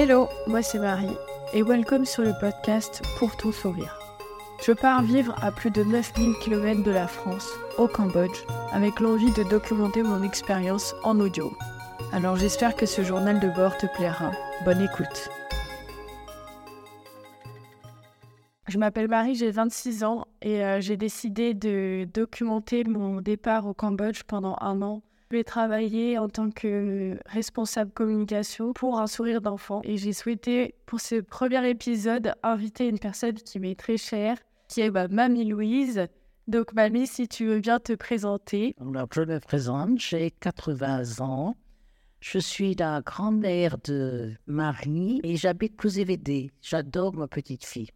Hello, moi c'est Marie et welcome sur le podcast Pour ton sourire. Je pars vivre à plus de 9000 km de la France, au Cambodge, avec l'envie de documenter mon expérience en audio. Alors j'espère que ce journal de bord te plaira. Bonne écoute. Je m'appelle Marie, j'ai 26 ans et euh, j'ai décidé de documenter mon départ au Cambodge pendant un an vais travailler en tant que responsable communication pour un sourire d'enfant et j'ai souhaité pour ce premier épisode inviter une personne qui m'est très chère, qui est ma mamie Louise. Donc mamie, si tu veux bien te présenter. Alors, je me présente, j'ai 80 ans. Je suis la grand-mère de Marie et j'habite Clouzévédé. J'adore ma petite fille.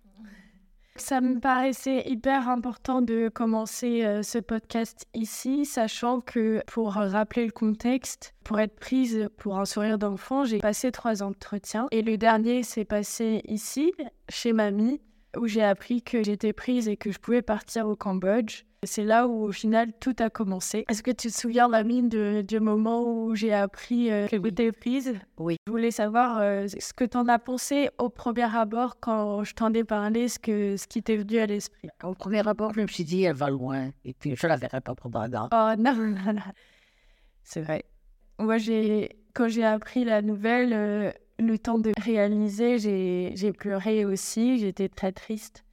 Ça me paraissait hyper important de commencer euh, ce podcast ici, sachant que pour rappeler le contexte, pour être prise pour un sourire d'enfant, j'ai passé trois entretiens et le dernier s'est passé ici, chez mamie, où j'ai appris que j'étais prise et que je pouvais partir au Cambodge. C'est là où au final tout a commencé. Est-ce que tu te souviens, Mamie, du moment où j'ai appris euh, que j'étais prise? Oui. Je voulais savoir euh, ce que tu en as pensé au premier abord quand je t'en ai parlé, ce, que, ce qui t'est venu à l'esprit. Au premier abord, je me suis dit, elle va loin. Et puis, je la verrai pas pendant un Oh non, non, non. C'est vrai. Moi, j'ai, quand j'ai appris la nouvelle, euh, le temps de réaliser, j'ai pleuré aussi, j'étais très triste.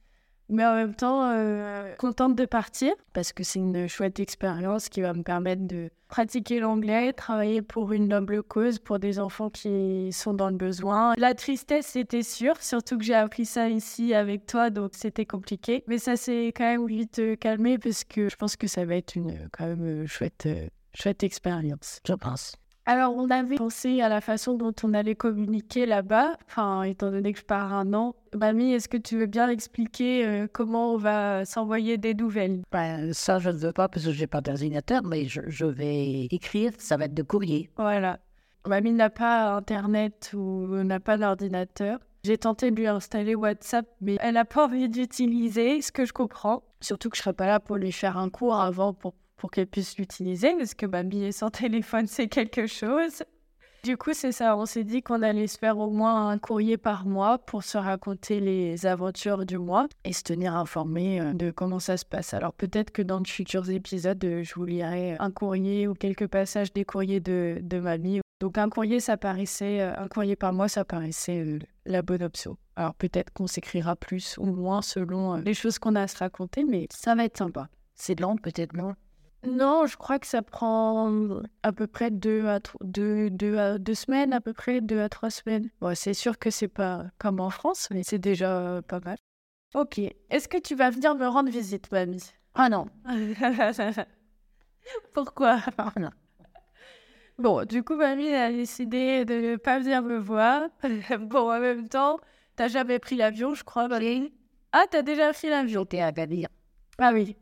Mais en même temps, euh, contente de partir parce que c'est une chouette expérience qui va me permettre de pratiquer l'anglais, travailler pour une noble cause, pour des enfants qui sont dans le besoin. La tristesse, c'était sûr, surtout que j'ai appris ça ici avec toi, donc c'était compliqué. Mais ça s'est quand même vite euh, calmé parce que je pense que ça va être une quand même chouette, chouette expérience. Je pense. Alors, on avait pensé à la façon dont on allait communiquer là-bas, enfin, étant donné que je pars un an. Mamie, est-ce que tu veux bien expliquer euh, comment on va s'envoyer des nouvelles? Ben, Ça, je ne veux pas parce que je n'ai pas d'ordinateur, mais je, vais écrire, ça va être de courrier. Voilà. Mamie n'a pas Internet ou n'a pas d'ordinateur. J'ai tenté de lui installer WhatsApp, mais elle n'a pas envie d'utiliser, ce que je comprends. Surtout que je ne serais pas là pour lui faire un cours avant pour pour qu'elle puisse l'utiliser, parce que m'habiller sans téléphone, c'est quelque chose. Du coup, c'est ça, on s'est dit qu'on allait se faire au moins un courrier par mois pour se raconter les aventures du mois et se tenir informé euh, de comment ça se passe. Alors peut-être que dans de futurs épisodes, euh, je vous lirai un courrier ou quelques passages des courriers de, de mamie. Donc un courrier, ça paraissait, euh, un courrier par mois, ça paraissait la bonne option. Alors peut-être qu'on s'écrira plus ou moins selon les choses qu'on a à se raconter, mais ça va être sympa. C'est long peut-être, non? Non, je crois que ça prend à peu près deux, à deux, deux, à deux semaines, à peu près deux à trois semaines. Bon, c'est sûr que c'est pas comme en France, mais c'est déjà pas mal. Ok. Est-ce que tu vas venir me rendre visite, mamie Ah non. Pourquoi? Ah non. Bon, du coup, mamie a décidé de ne pas venir me voir. bon, en même temps, t'as jamais pris l'avion, je crois, Valérie Ah, t'as déjà pris l'avion T'es à Gadir. Ah oui.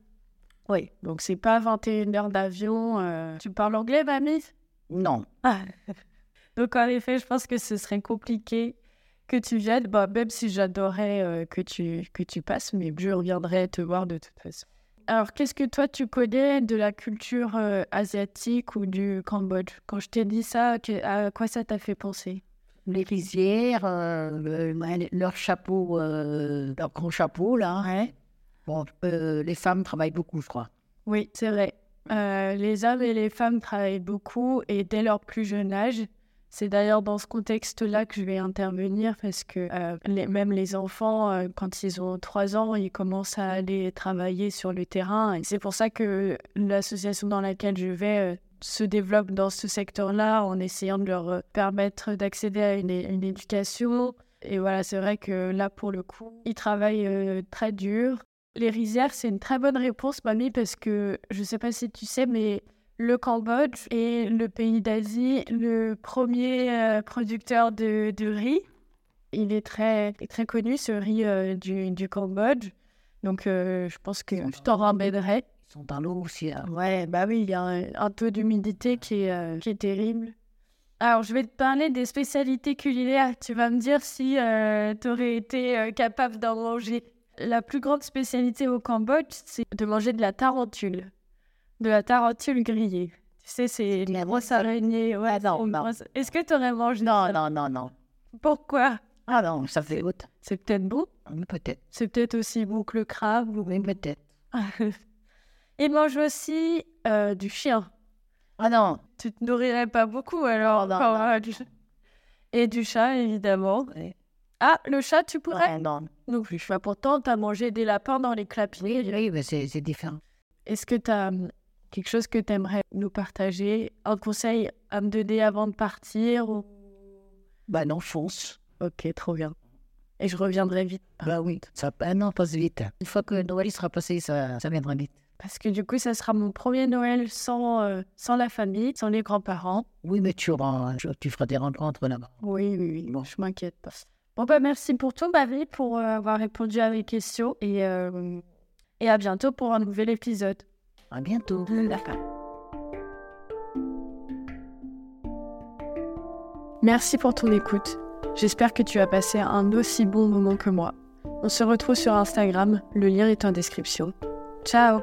Oui, donc c'est pas 21 heures d'avion. Euh. Tu parles anglais, mamie? Non. Ah. donc en effet, je pense que ce serait compliqué que tu viennes, bah, même si j'adorais euh, que, tu, que tu passes, mais je reviendrai te voir de toute façon. Alors, qu'est-ce que toi tu connais de la culture euh, asiatique ou du Cambodge? Quand je t'ai dit ça, à quoi ça t'a fait penser? Les rizières, leur chapeau, leur grand chapeau, là. Ouais. Euh, les femmes travaillent beaucoup, je crois. Oui, c'est vrai. Euh, les hommes et les femmes travaillent beaucoup et dès leur plus jeune âge. C'est d'ailleurs dans ce contexte-là que je vais intervenir parce que euh, même les enfants, quand ils ont 3 ans, ils commencent à aller travailler sur le terrain. C'est pour ça que l'association dans laquelle je vais se développe dans ce secteur-là en essayant de leur permettre d'accéder à une, une, éducation. Et voilà, c'est vrai que là, pour le coup, ils travaillent très dur. Les rizières, c'est une très bonne réponse, mamie, parce que je ne sais pas si tu sais, mais le Cambodge est le pays d'Asie le premier euh, producteur de, riz. Il est très, très connu, ce riz euh, du, du, Cambodge. Donc, euh, je pense que je t'en ramènerai. Ils sont dans l'eau aussi. Hein. Ouais, bah oui, il y a un, taux d'humidité qui est, qui est terrible. Alors, je vais te parler des spécialités culinaires. Tu vas me dire si tu aurais été capable d'en manger la plus grande spécialité au Cambodge, c'est de manger de la tarentule. De la tarentule grillée. Tu sais, c'est la grosse araignée. Ouais, non, non. Est-ce que tu aurais mangé Non, non, non, non. Pourquoi? Ah non, ça fait haute. C'est peut-être beau. Peut-être. C'est peut-être aussi beau que le crabe. ou- Oui, peut-être. Il mange aussi euh, du chien. Ah non. Tu te nourrirais pas beaucoup alors. Non, quand, non. euh, du- Et du chat, évidemment. Oui. Ah, le chat, tu pourrais? Non, non. Non plus. Bah, pourtant, tu as mangé des lapins dans les clapiers. Oui, oui, mais c'est c'est différent. Est-ce que tu as quelque chose que tu aimerais nous partager? Un conseil à me donner avant de partir ou... Bah non, fonce. Ok, trop bien. Et je reviendrai vite. Bah oui, ça un an passe vite. Une fois que Noël sera passé, ça, ça viendra vite. Parce que du coup, ça sera mon premier Noël sans, euh, sans la famille, sans les grands-parents. Oui, mais tu, auras, tu, tu feras des rencontres là-bas. Oui, oui, oui. Bon, je m'inquiète pas. Bon, bah, merci pour tout, Marie, pour euh, avoir répondu à mes questions. Et, euh, et à bientôt pour un nouvel épisode. À bientôt. D'accord. Merci pour ton écoute. J'espère que tu as passé un aussi bon moment que moi. On se retrouve sur Instagram, le lien est en description. Ciao